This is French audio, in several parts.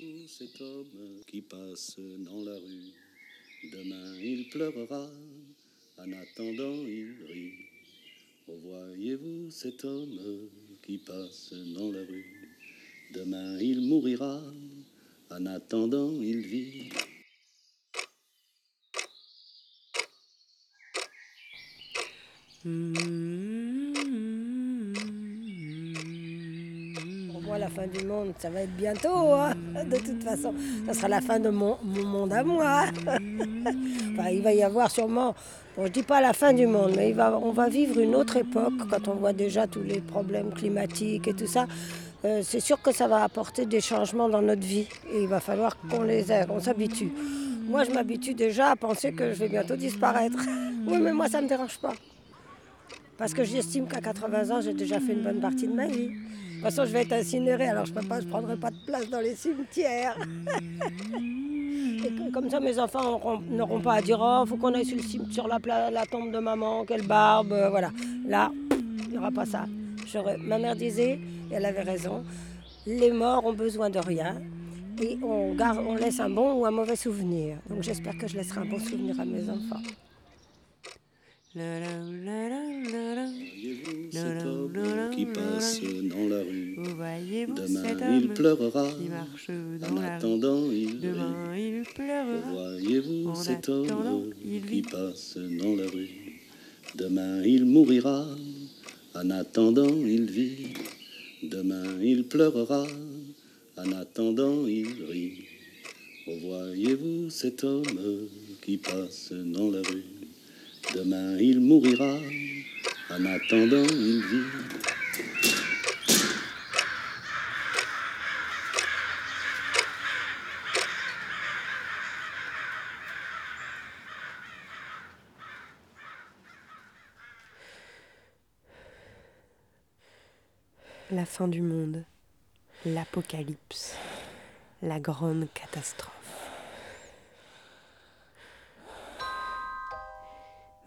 Cet homme qui passe dans la rue. Demain il pleurera, en attendant il rit. Oh, voyez-vous cet homme qui passe dans la rue. Demain il mourira, en attendant il vit. Pour moi, la fin du monde, ça va être bientôt. hein. De toute façon, ça sera la fin de mon, mon monde à moi. Il va y avoir sûrement, bon, je dis pas la fin du monde, mais on va vivre une autre époque quand on voit déjà tous les problèmes climatiques et tout ça. Euh, c'est sûr que ça va apporter des changements dans notre vie et il va falloir qu'on les ait, qu'on s'habitue. Moi, je m'habitue déjà à penser que je vais bientôt disparaître. Oui, mais moi, ça ne me dérange pas. Parce que j'estime qu'à 80 ans, j'ai déjà fait une bonne partie de ma vie. De toute façon, je vais être incinérée, alors je ne prendrai pas de place dans les cimetières. Comme ça, mes enfants auront- n'auront pas à dire Oh, faut qu'on aille sur, la, tombe de maman, quelle barbe. euh, Voilà. Là, il n'y aura pas ça. Ma mère disait, et elle avait raison, les morts ont besoin de rien. Et on laisse un bon ou un mauvais souvenir. Donc j'espère que je laisserai un bon souvenir à mes enfants. Voyez-vous cet homme qui passe dans la rue. Voyez-vous cet il pleurera, qui marche en rue. attendant il rit. Demain il pleurera. Voyez-vous cet homme il qui passe dans la rue. Demain il mourira, en attendant il vit. Demain il pleurera, en attendant il rit. Voyez-vous cet homme qui passe dans la rue Demain il mourira, en attendant il vit. La fin du monde, l'apocalypse, la grande catastrophe.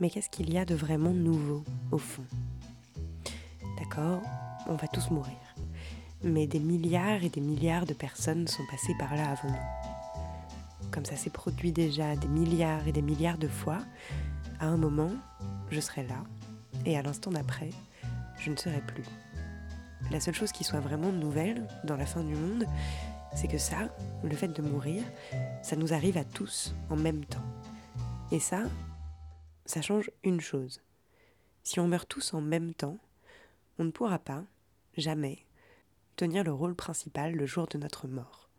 Mais qu'est-ce qu'il y a de vraiment nouveau au fond? D'accord, on va tous mourir. Mais des milliards et des milliards de personnes sont passées par là avant nous. Comme ça s'est produit déjà des milliards et des milliards de fois, à un moment, je serai là, et à l'instant d'après, je ne serai plus. La seule chose qui soit vraiment nouvelle dans la fin du monde, c'est que ça, le fait de mourir, ça nous arrive à tous en même temps. Et ça, ça change une chose. Si on meurt tous en même temps, on ne pourra pas, jamais, tenir le rôle principal le jour de notre mort.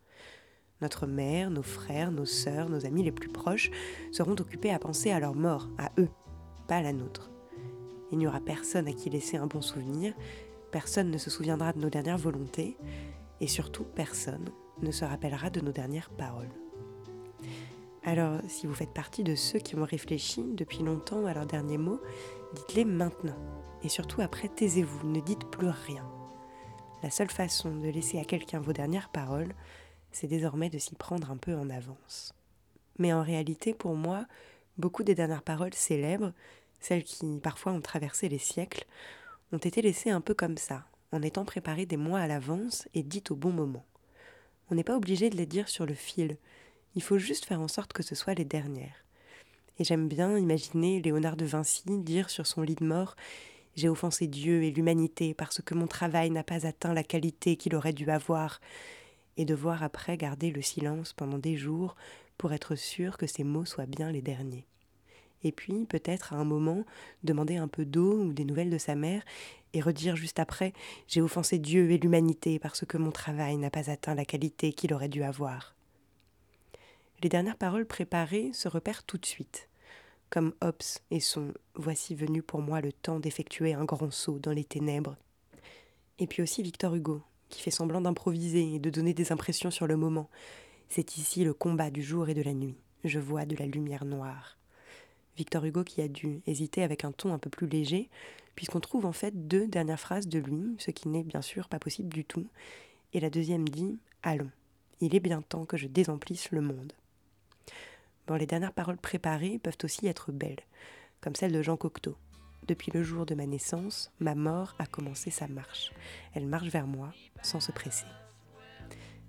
Notre mère, nos frères, nos sœurs, nos amis les plus proches seront occupés à penser à leur mort, à eux, pas à la nôtre. Il n'y aura personne à qui laisser un bon souvenir, personne ne se souviendra de nos dernières volontés, et surtout personne ne se rappellera de nos dernières paroles. Alors, si vous faites partie de ceux qui ont réfléchi depuis longtemps à leurs derniers mots, dites-les maintenant. Et surtout après, taisez-vous, ne dites plus rien. La seule façon de laisser à quelqu'un vos dernières paroles, c'est désormais de s'y prendre un peu en avance. Mais en réalité, pour moi, beaucoup des dernières paroles célèbres, celles qui parfois ont traversé les siècles, ont été laissées un peu comme ça, en étant préparées des mois à l'avance et dites au bon moment. On n'est pas obligé de les dire sur le fil, il faut juste faire en sorte que ce soit les dernières. Et j'aime bien imaginer Léonard de Vinci dire sur son lit de mort J'ai offensé Dieu et l'humanité parce que mon travail n'a pas atteint la qualité qu'il aurait dû avoir, et devoir après garder le silence pendant des jours pour être sûr que ces mots soient bien les derniers. Et puis, peut-être à un moment, demander un peu d'eau ou des nouvelles de sa mère et redire juste après J'ai offensé Dieu et l'humanité parce que mon travail n'a pas atteint la qualité qu'il aurait dû avoir. Les dernières paroles préparées se repèrent tout de suite, comme Hobbes et son Voici venu pour moi le temps d'effectuer un grand saut dans les ténèbres. Et puis aussi Victor Hugo, qui fait semblant d'improviser et de donner des impressions sur le moment. C'est ici le combat du jour et de la nuit. Je vois de la lumière noire. Victor Hugo qui a dû hésiter avec un ton un peu plus léger, puisqu'on trouve en fait deux dernières phrases de lui, ce qui n'est bien sûr pas possible du tout. Et la deuxième dit Allons, il est bien temps que je désemplisse le monde. Bon, les dernières paroles préparées peuvent aussi être belles, comme celle de Jean Cocteau. Depuis le jour de ma naissance, ma mort a commencé sa marche. Elle marche vers moi sans se presser.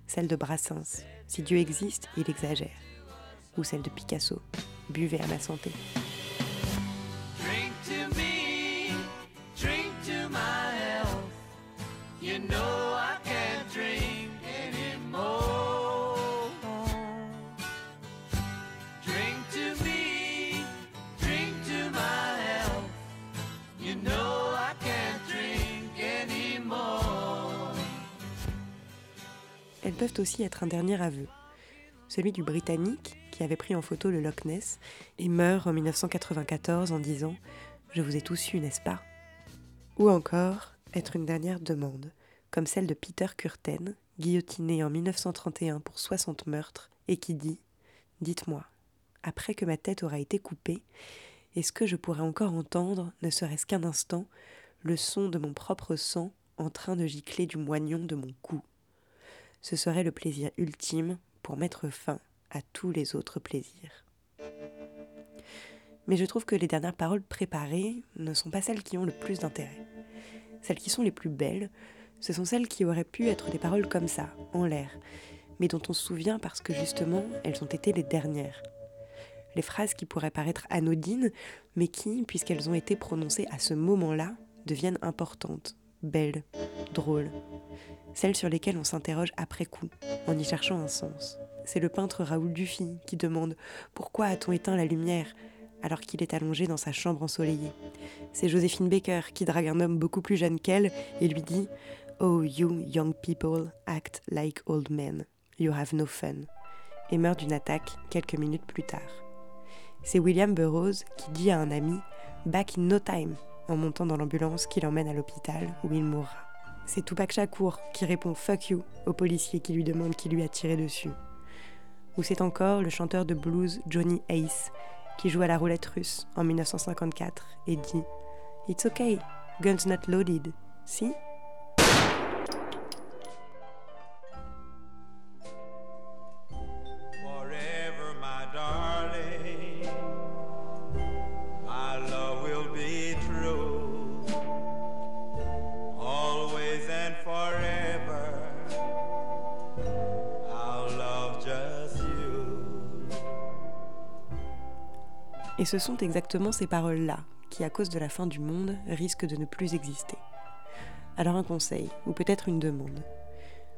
Celle de Brassens. Si Dieu existe, il exagère. Ou celle de Picasso. Buvez à ma santé. Peuvent aussi être un dernier aveu, celui du Britannique qui avait pris en photo le Loch Ness et meurt en 1994 en disant ⁇ Je vous ai tous eu, n'est-ce pas ?⁇ Ou encore être une dernière demande, comme celle de Peter Curten, guillotiné en 1931 pour 60 meurtres, et qui dit ⁇ Dites-moi, après que ma tête aura été coupée, est-ce que je pourrais encore entendre, ne serait-ce qu'un instant, le son de mon propre sang en train de gicler du moignon de mon cou? Ce serait le plaisir ultime pour mettre fin à tous les autres plaisirs. Mais je trouve que les dernières paroles préparées ne sont pas celles qui ont le plus d'intérêt. Celles qui sont les plus belles, ce sont celles qui auraient pu être des paroles comme ça, en l'air, mais dont on se souvient parce que justement elles ont été les dernières. Les phrases qui pourraient paraître anodines, mais qui, puisqu'elles ont été prononcées à ce moment-là, deviennent importantes, belles, drôles. Celles sur lesquelles on s'interroge après coup, en y cherchant un sens. C'est le peintre Raoul Dufy qui demande Pourquoi a-t-on éteint la lumière alors qu'il est allongé dans sa chambre ensoleillée? C'est Joséphine Baker qui drague un homme beaucoup plus jeune qu'elle et lui dit Oh, you young people act like old men. You have no fun. Et meurt d'une attaque quelques minutes plus tard. C'est William Burroughs qui dit à un ami Back in no time en montant dans l'ambulance qui l'emmène à l'hôpital où il mourra. C'est Tupac Shakur qui répond Fuck you au policier qui lui demande qui lui a tiré dessus. Ou c'est encore le chanteur de blues Johnny Ace qui joue à la roulette russe en 1954 et dit It's okay, guns not loaded. Si ce sont exactement ces paroles-là qui, à cause de la fin du monde, risquent de ne plus exister. Alors un conseil, ou peut-être une demande.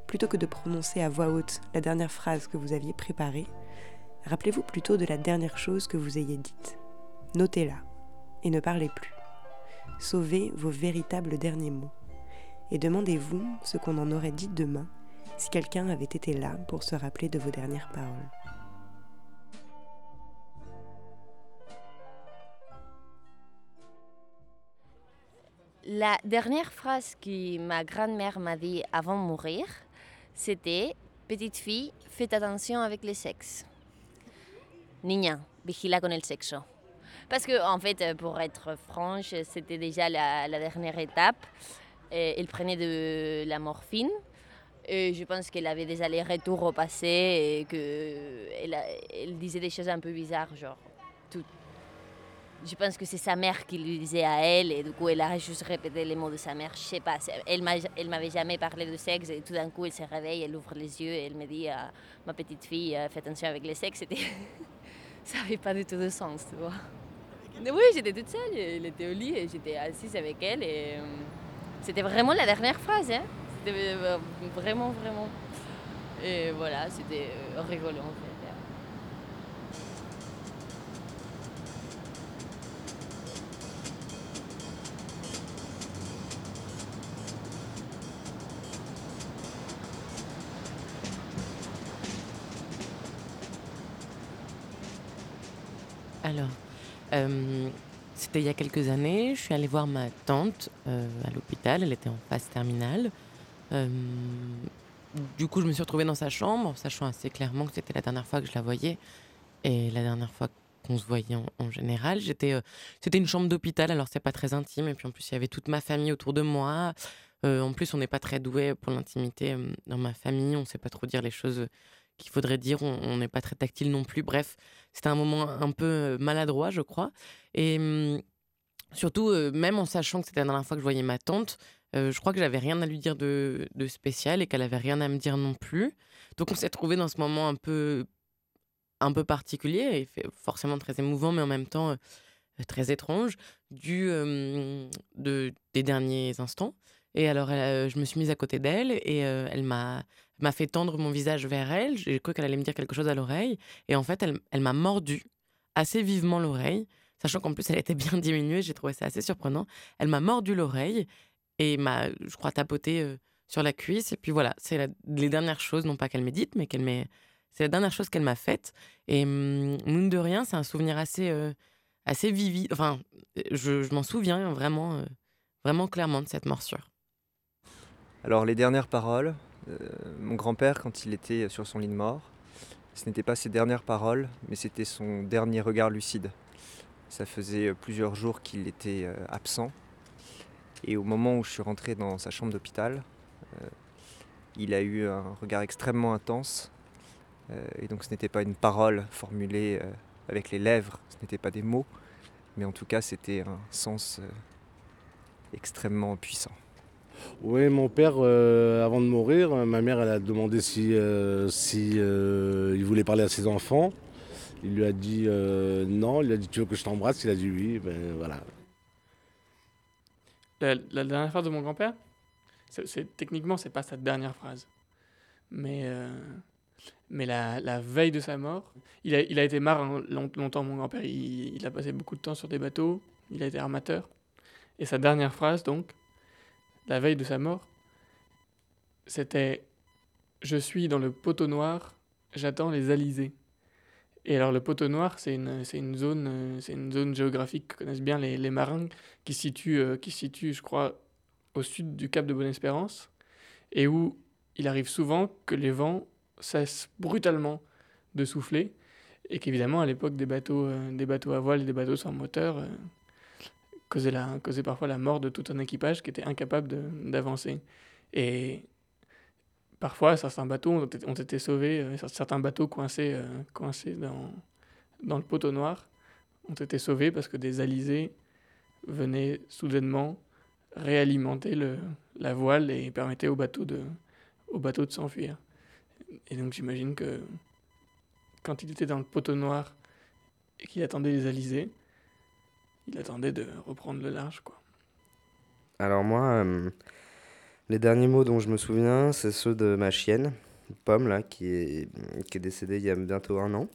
Plutôt que de prononcer à voix haute la dernière phrase que vous aviez préparée, rappelez-vous plutôt de la dernière chose que vous ayez dite. Notez-la, et ne parlez plus. Sauvez vos véritables derniers mots. Et demandez-vous ce qu'on en aurait dit demain si quelqu'un avait été là pour se rappeler de vos dernières paroles. La dernière phrase que ma grand-mère m'a dit avant de mourir, c'était Petite fille, faites attention avec le sexe. Niña, vigila con el sexo. Parce que, en fait, pour être franche, c'était déjà la, dernière étape. elle prenait de la morphine. Et je pense qu'elle avait des allers-retours au passé et qu'elle elle disait des choses un peu bizarres, genre je pense que c'est sa mère qui lui disait à elle et du coup elle a juste répété les mots de sa mère. Je sais pas, elle m'avait jamais parlé de sexe et tout d'un coup elle se réveille, elle ouvre les yeux et elle me dit à ma petite fille euh, fais attention avec le sexe. ça n'avait pas du tout de sens, tu vois. Oui, j'étais toute seule, elle était au lit et j'étais assise avec elle et euh, c'était vraiment la dernière phrase. Hein. C'était euh, vraiment, vraiment. Et voilà, c'était rigolo en fait. Euh, c'était il y a quelques années. Je suis allée voir ma tante euh, à l'hôpital. Elle était en phase terminale. Euh, du coup, je me suis retrouvée dans sa chambre, sachant assez clairement que c'était la dernière fois que je la voyais et la dernière fois qu'on se voyait en, général. J'étais, c'était une chambre d'hôpital, alors c'est pas très intime. Et puis en plus, il y avait toute ma famille autour de moi. en plus, on n'est pas très doué pour l'intimité dans ma famille. On ne sait pas trop dire les choses qu'il faudrait dire. On n'est pas très tactile non plus. Bref, c'était un moment un peu euh, maladroit, je crois. Et mmh, surtout, euh, même en sachant que c'était la dernière fois que je voyais ma tante, je crois que j'avais rien à lui dire de, spécial et qu'elle avait rien à me dire non plus. Donc on s'est trouvé dans ce moment un peu, un peu particulier et forcément très émouvant, mais en même temps très étrange, du, de, des derniers instants. Et alors, je me suis mise à côté d'elle et elle m'a fait tendre mon visage vers elle. J'ai cru qu'elle allait me dire quelque chose à l'oreille. Et en fait, elle, m'a mordu assez vivement l'oreille, sachant qu'en plus, elle était bien diminuée. J'ai trouvé ça assez surprenant. Elle m'a mordu l'oreille et m'a, je crois, tapoté sur la cuisse. Et puis voilà, c'est les dernières choses, non pas qu'elle m'ait dites, mais qu'elle m'ait. C'est la dernière chose qu'elle m'a faite. Et mine de rien, c'est un souvenir assez, assez vivide. Enfin, je, je m'en souviens vraiment, vraiment clairement de cette morsure. Alors les dernières paroles, euh, mon grand-père quand il était sur son lit de mort, ce n'était pas ses dernières paroles, mais c'était son dernier regard lucide. Ça faisait euh, plusieurs jours qu'il était euh, absent. Et au moment où je suis rentré dans sa chambre d'hôpital, il a eu un regard extrêmement intense. et donc ce n'était pas une parole formulée avec les lèvres, ce n'était pas des mots, mais en tout cas c'était un sens extrêmement puissant. Oui, mon père, euh, avant de mourir, ma mère elle a demandé si, euh, si euh, voulait parler à ses enfants. Il lui a dit non, il a dit tu veux que je t'embrasse, il a dit oui, ben voilà. La, dernière phrase de mon grand-père, c'est, techniquement c'est pas sa dernière phrase, mais mais la, veille de sa mort, il a, il a été marin longtemps mon grand-père, il, il a passé beaucoup de temps sur des bateaux, il a été armateur, et sa dernière phrase donc la veille de sa mort, c'était Je suis dans le poteau noir, j'attends les alizés. Et alors le poteau noir, c'est une, une, zone, c'est une zone géographique que connaissent bien les, marins, qui se situe, euh, qui situe, je crois, au sud du cap de Bonne-Espérance, et où il arrive souvent que les vents cessent brutalement de souffler, et qu'évidemment, à l'époque des bateaux, euh, des bateaux à voile et des bateaux sans moteur, euh, causait, la, parfois la mort de tout un équipage qui était incapable d'avancer. Et parfois, certains bateaux ont été, sauvés, euh, certains bateaux coincés, euh, dans, le poteau noir ont été sauvés parce que des alizés venaient soudainement réalimenter la voile et permettaient au bateau de, de s'enfuir. Et donc j'imagine que quand il était dans le poteau noir et qu'il attendait les alizés, il attendait de reprendre le large, quoi. Alors moi, euh, les derniers mots dont je me souviens, c'est ceux de ma chienne, Pomme, là, qui est, qui est décédée il y a bientôt un an.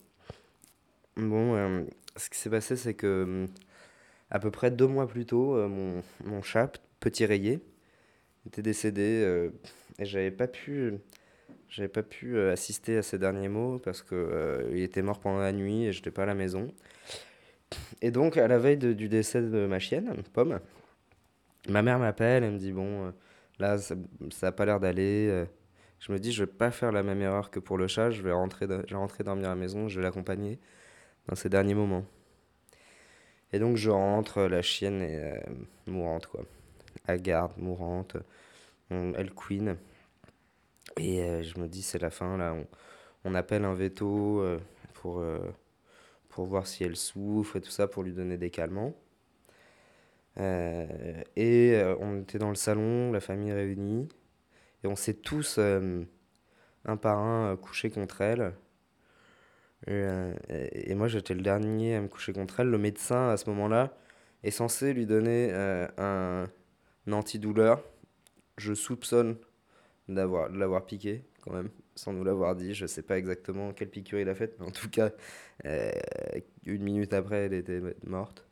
Bon, euh, ce qui s'est passé, c'est que à peu près deux mois plus tôt, euh, mon, mon, chat, Petit Rayé, était décédé et j'avais pas pu... J'avais pas pu assister à ses derniers mots parce que il était mort pendant la nuit et j'étais pas à la maison. Et donc, à la veille du décès de ma chienne, Pomme, ma mère m'appelle, elle me dit Bon, euh, là, ça n'a pas l'air d'aller. Euh. Je me dis Je vais pas faire la même erreur que pour le chat, je vais rentrer, je vais rentrer dormir à la maison, je vais l'accompagner dans ses derniers moments. Et donc, je rentre, la chienne est euh, mourante, quoi. À garde, mourante. elle queen. Et je me dis C'est la fin, là. On, on appelle un veto pour pour voir si elle souffre et tout ça, pour lui donner des calmants. Euh, et euh, on était dans le salon, la famille réunie, et on s'est tous, euh, un par un, couchés contre elle. Et, moi, j'étais le dernier à me coucher contre elle. Le médecin, à ce moment-là, est censé lui donner un, un antidouleur. Je soupçonne de l'avoir piqué, quand même sans nous l'avoir dit. Je ne sais pas exactement quelle piqûre il a faite, mais en tout cas, euh, une minute après, elle était morte.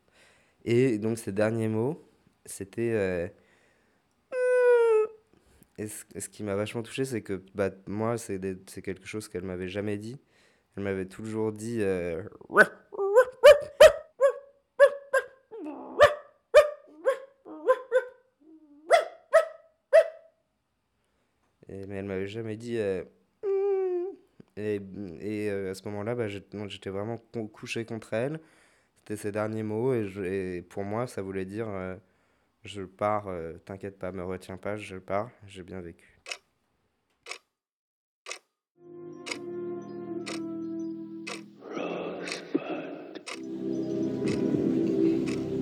Et donc, ces derniers mots, c'était. Euh, et ce, qui m'a vachement touché, c'est que bah, moi, c'est quelque chose qu'elle m'avait jamais dit. Elle m'avait toujours dit. Euh, mais elle m'avait jamais dit. Et, et euh, à ce moment-là, bah, j'étais vraiment couché contre elle. C'était ses derniers mots. Et, et, pour moi, ça voulait dire euh, Je pars, euh, t'inquiète pas, me retiens pas, je pars, j'ai bien vécu.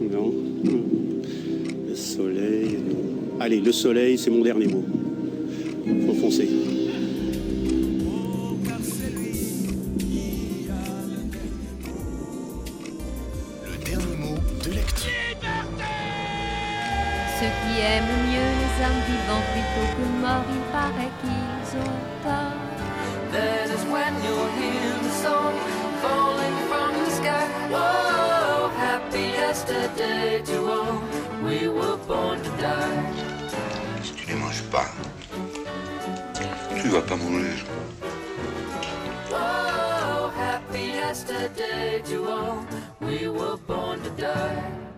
Non, le soleil Allez, le soleil, c'est mon dernier mot. Faut foncer. Ceux qui aiment mieux les âmes vivants plutôt que morts, il paraît qu'ils ont tort. That is when you'll hear the song falling from the sky. Whoa, happy yesterday to all. We were born to die. Si tu ne manges pas, tu vas pas mourir. Whoa, happy yesterday to all. We were born to die.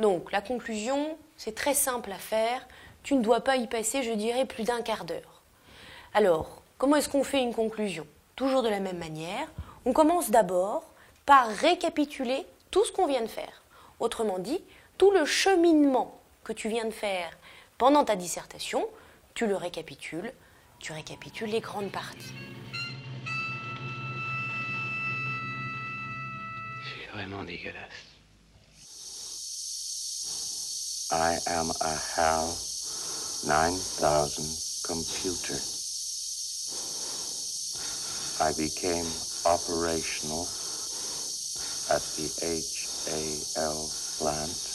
Donc la conclusion, c'est très simple à faire. Tu ne dois pas y passer, je dirais, plus d'un quart d'heure. Alors, comment est-ce qu'on fait une conclusion? Toujours de la même manière. On commence d'abord par récapituler tout ce qu'on vient de faire. Autrement dit, tout le cheminement que tu viens de faire pendant ta dissertation, tu le récapitules, tu récapitules les grandes parties. C'est vraiment dégueulasse. I am a HAL 9000 computer. I became operational at the HAL plant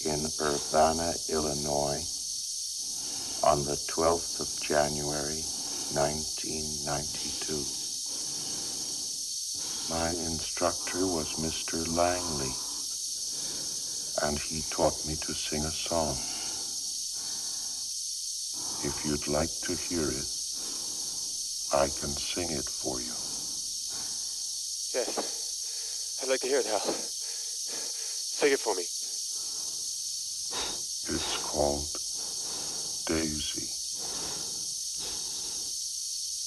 in Urbana, Illinois on the 12th of January 1992. My instructor was Mr. Langley and he taught me to sing a song. If you'd like to hear it, I can sing it for you. Yes. I'd like to hear it, Hal. Sing it for me. It's called Daisy.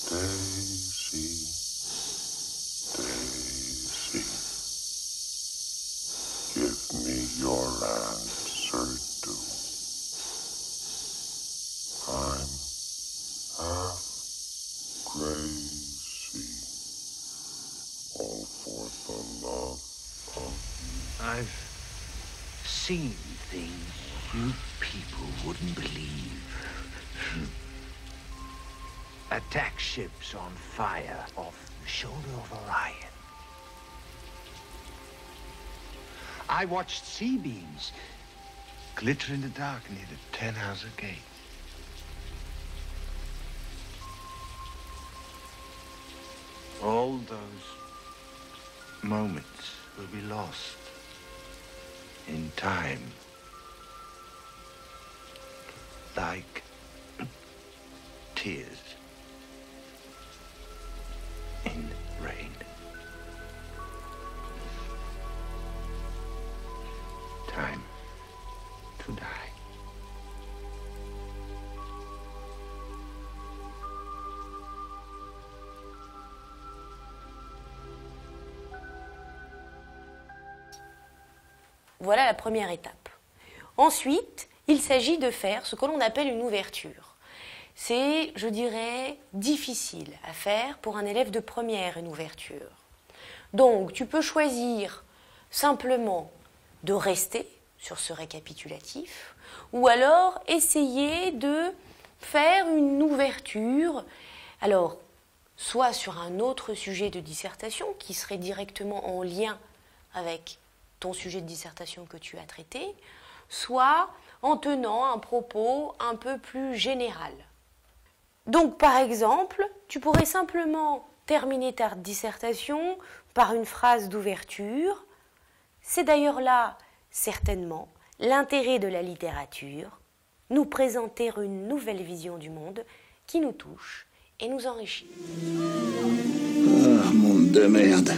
Daisy, Daisy. Give me your answer, do. I'm half crazy. All for the love of I've seen things you people wouldn't believe. Attack ships on fire off the shoulder of Orion. I watched sea beams glitter in the dark near the Ten Hauser Gate. All those moments will be lost in time. Like tears Voilà la première étape. Ensuite, il s'agit de faire ce que l'on appelle une ouverture. C'est, je dirais, difficile à faire pour un élève de première, une ouverture. Donc, tu peux choisir simplement de rester sur ce récapitulatif, ou alors essayer de faire une ouverture, alors soit sur un autre sujet de dissertation qui serait directement en lien avec ton sujet de dissertation que tu as traité, soit en tenant un propos un peu plus général. Donc par exemple, tu pourrais simplement terminer ta dissertation par une phrase d'ouverture. C'est d'ailleurs là, certainement, l'intérêt de la littérature, nous présenter une nouvelle vision du monde qui nous touche et nous enrichit. Ah, monde de merde.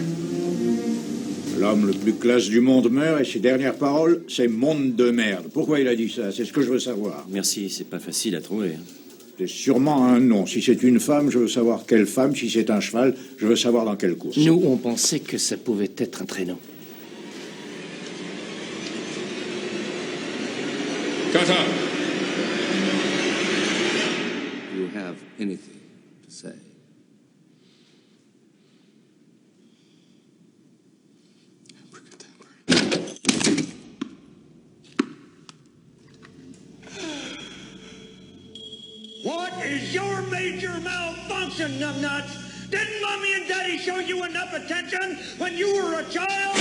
L'homme le plus classe du monde meurt et ses dernières paroles, c'est monde de merde. Pourquoi il a dit ça? C'est ce que je veux savoir. Merci, c'est pas facile à trouver. C'est sûrement un nom. Si c'est une femme, je veux savoir quelle femme. Si c'est un cheval, je veux savoir dans quelle course. Nous, on pensait que ça pouvait être un traîneau. When you were a child?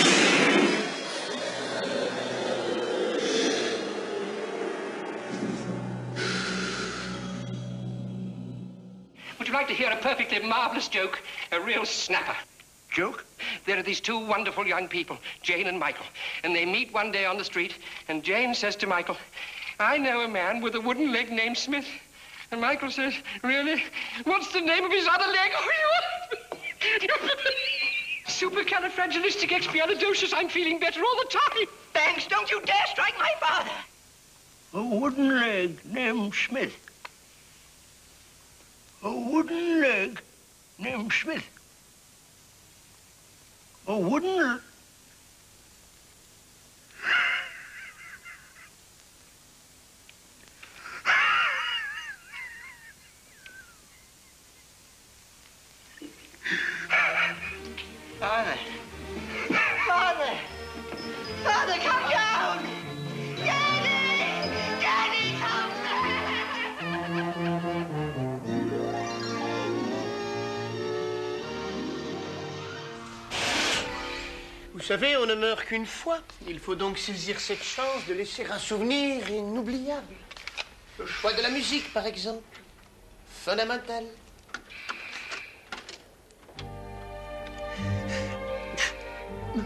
Would you like to hear a perfectly marvelous joke? A real snapper. Joke? There are these two wonderful young people, Jane and Michael, and they meet one day on the street, and Jane says to Michael, I know a man with a wooden leg named Smith. And Michael says, Really? What's the name of his other leg? Oh, Supercalifragilisticexpialidocious. I'm feeling better all the time. Thanks. Don't you dare strike my father. A wooden leg named Smith. A wooden leg named Smith. A wooden. Father. Father. Come down. Daddy. Daddy, come Vous savez, on ne meurt qu'une fois. Il faut donc saisir cette chance de laisser un souvenir inoubliable. Le choix de la musique, par exemple. Fondamental.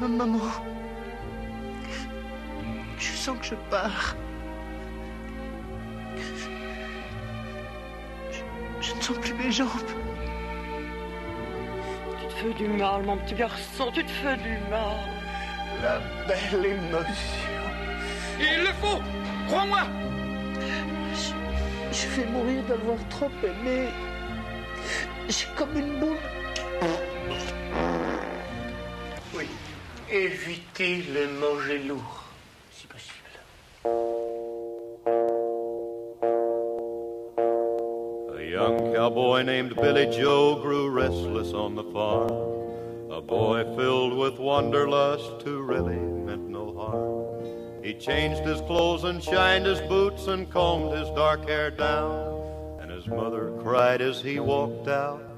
Maman. Je sens que je pars. Je, je ne sens plus mes jambes. Tu te fais du mal, mon petit garçon, tu te fais du mal. La belle émotion. Il le faut, crois-moi. Je vais mourir d'avoir trop aimé. J'ai comme une boule. Oui. Évitez le manger lourd, si possible. A young cowboy named Billy Joe grew restless on the farm. A boy filled with wanderlust who really meant no harm. He changed his clothes and shined his boots and combed his dark hair down. And his mother cried as he walked out.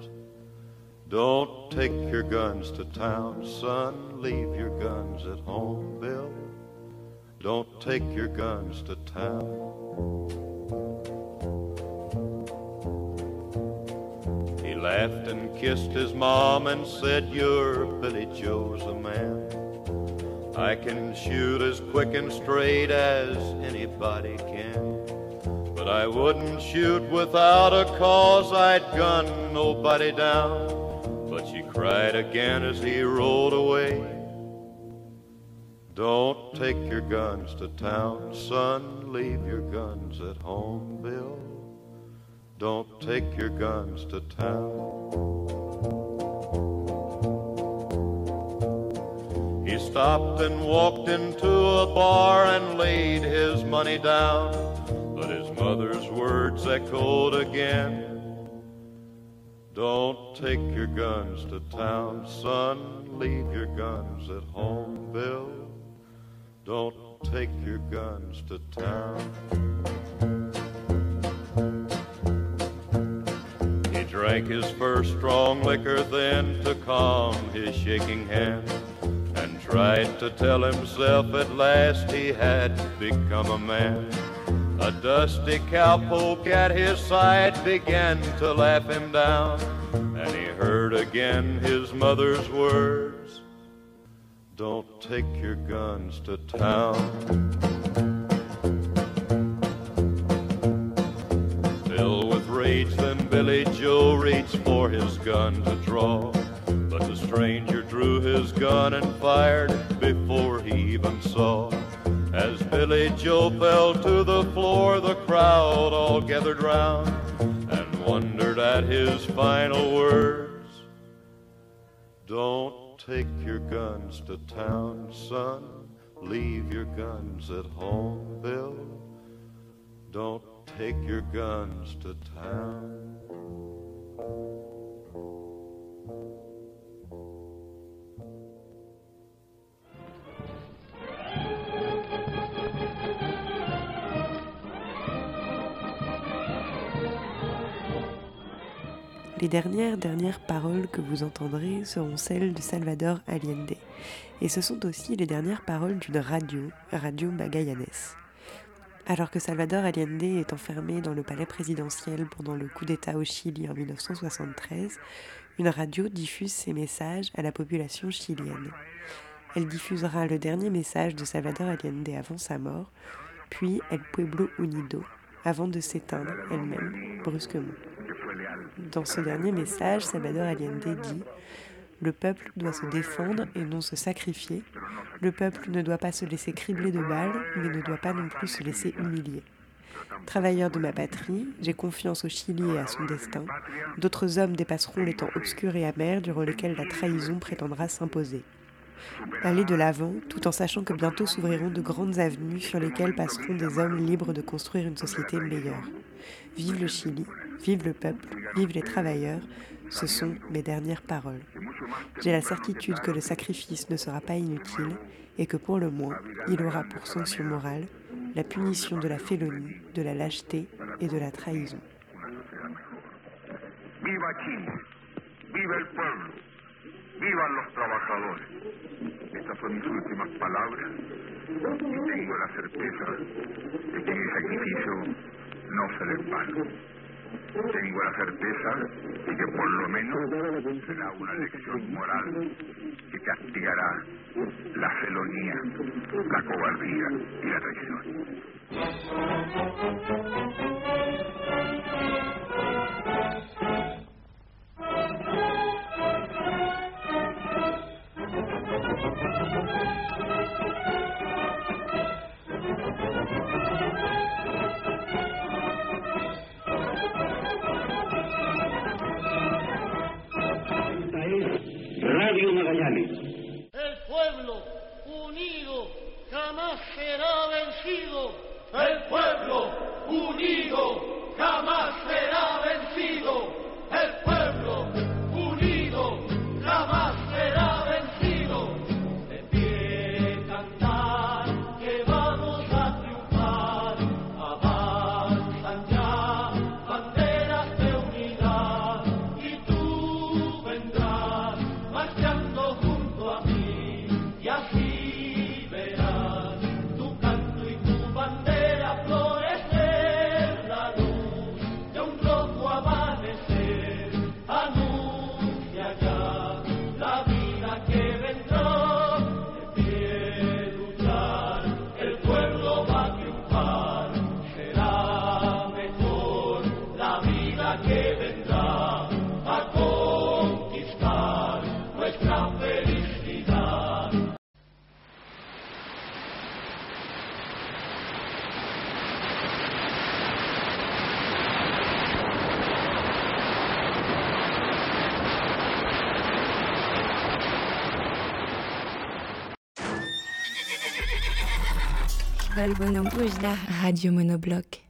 Don't take your guns to town, son. Leave your guns at home, Bill. Don't take your guns to town. He laughed and kissed his mom and said, You're Billy Joe's a man. I can shoot as quick and straight as anybody can. But I wouldn't shoot without a cause, I'd gun nobody down. But she cried again as he rolled away. Don't take your guns to town, son. Leave your guns at home, Bill. Don't take your guns to town. He stopped and walked into a bar and laid his money down. But his mother's words echoed again. Don't take your guns to town, son. Leave your guns at home, Bill. Don't take your guns to town. He drank his first strong liquor then to calm his shaking hand and tried to tell himself at last he had become a man. A dusty cowpoke at his side began to laugh him down, and he heard again his mother's words Don't take your guns to town. Filled with rage, then Billy Joe reached for his gun to draw. But the stranger drew his gun and fired before he even saw. As Billy Joe fell to the floor, the crowd all gathered round and wondered at his final words. Don't take your guns to town, son. Leave your guns at home, Bill. Don't take your guns to town. Les dernières, dernières paroles que vous entendrez seront celles de Salvador Allende. Et ce sont aussi les dernières paroles d'une radio, Radio Magallanes. Alors que Salvador Allende est enfermé dans le palais présidentiel pendant le coup d'État au Chili en 1973, une radio diffuse ses messages à la population chilienne. Elle diffusera le dernier message de Salvador Allende avant sa mort, puis El Pueblo Unido, avant de s'éteindre elle-même brusquement. Dans ce dernier message, Salvador Allende dit Le peuple doit se défendre et non se sacrifier. Le peuple ne doit pas se laisser cribler de balles, mais ne doit pas non plus se laisser humilier. Travailleur de ma patrie, j'ai confiance au Chili et à son destin. D'autres hommes dépasseront les temps obscurs et amers durant lesquels la trahison prétendra s'imposer. Aller de l'avant, tout en sachant que bientôt s'ouvriront de grandes avenues sur lesquelles passeront des hommes libres de construire une société meilleure. Vive le Chili, vive le peuple, vive les travailleurs, ce sont mes dernières paroles. J'ai la certitude que le sacrifice ne sera pas inutile et que pour le moins, il aura pour sanction morale la punition de la félonie, de la lâcheté et de la trahison. Viva pueblo, vivan los trabajadores. Estas son mis últimas palabras y tengo la certeza de que mi sacrificio no será en vano. Tengo la certeza de que por lo menos será una lección moral que castigará la felonía, la cobardía y la traición. Bonhomme Rouge, la radio monobloc.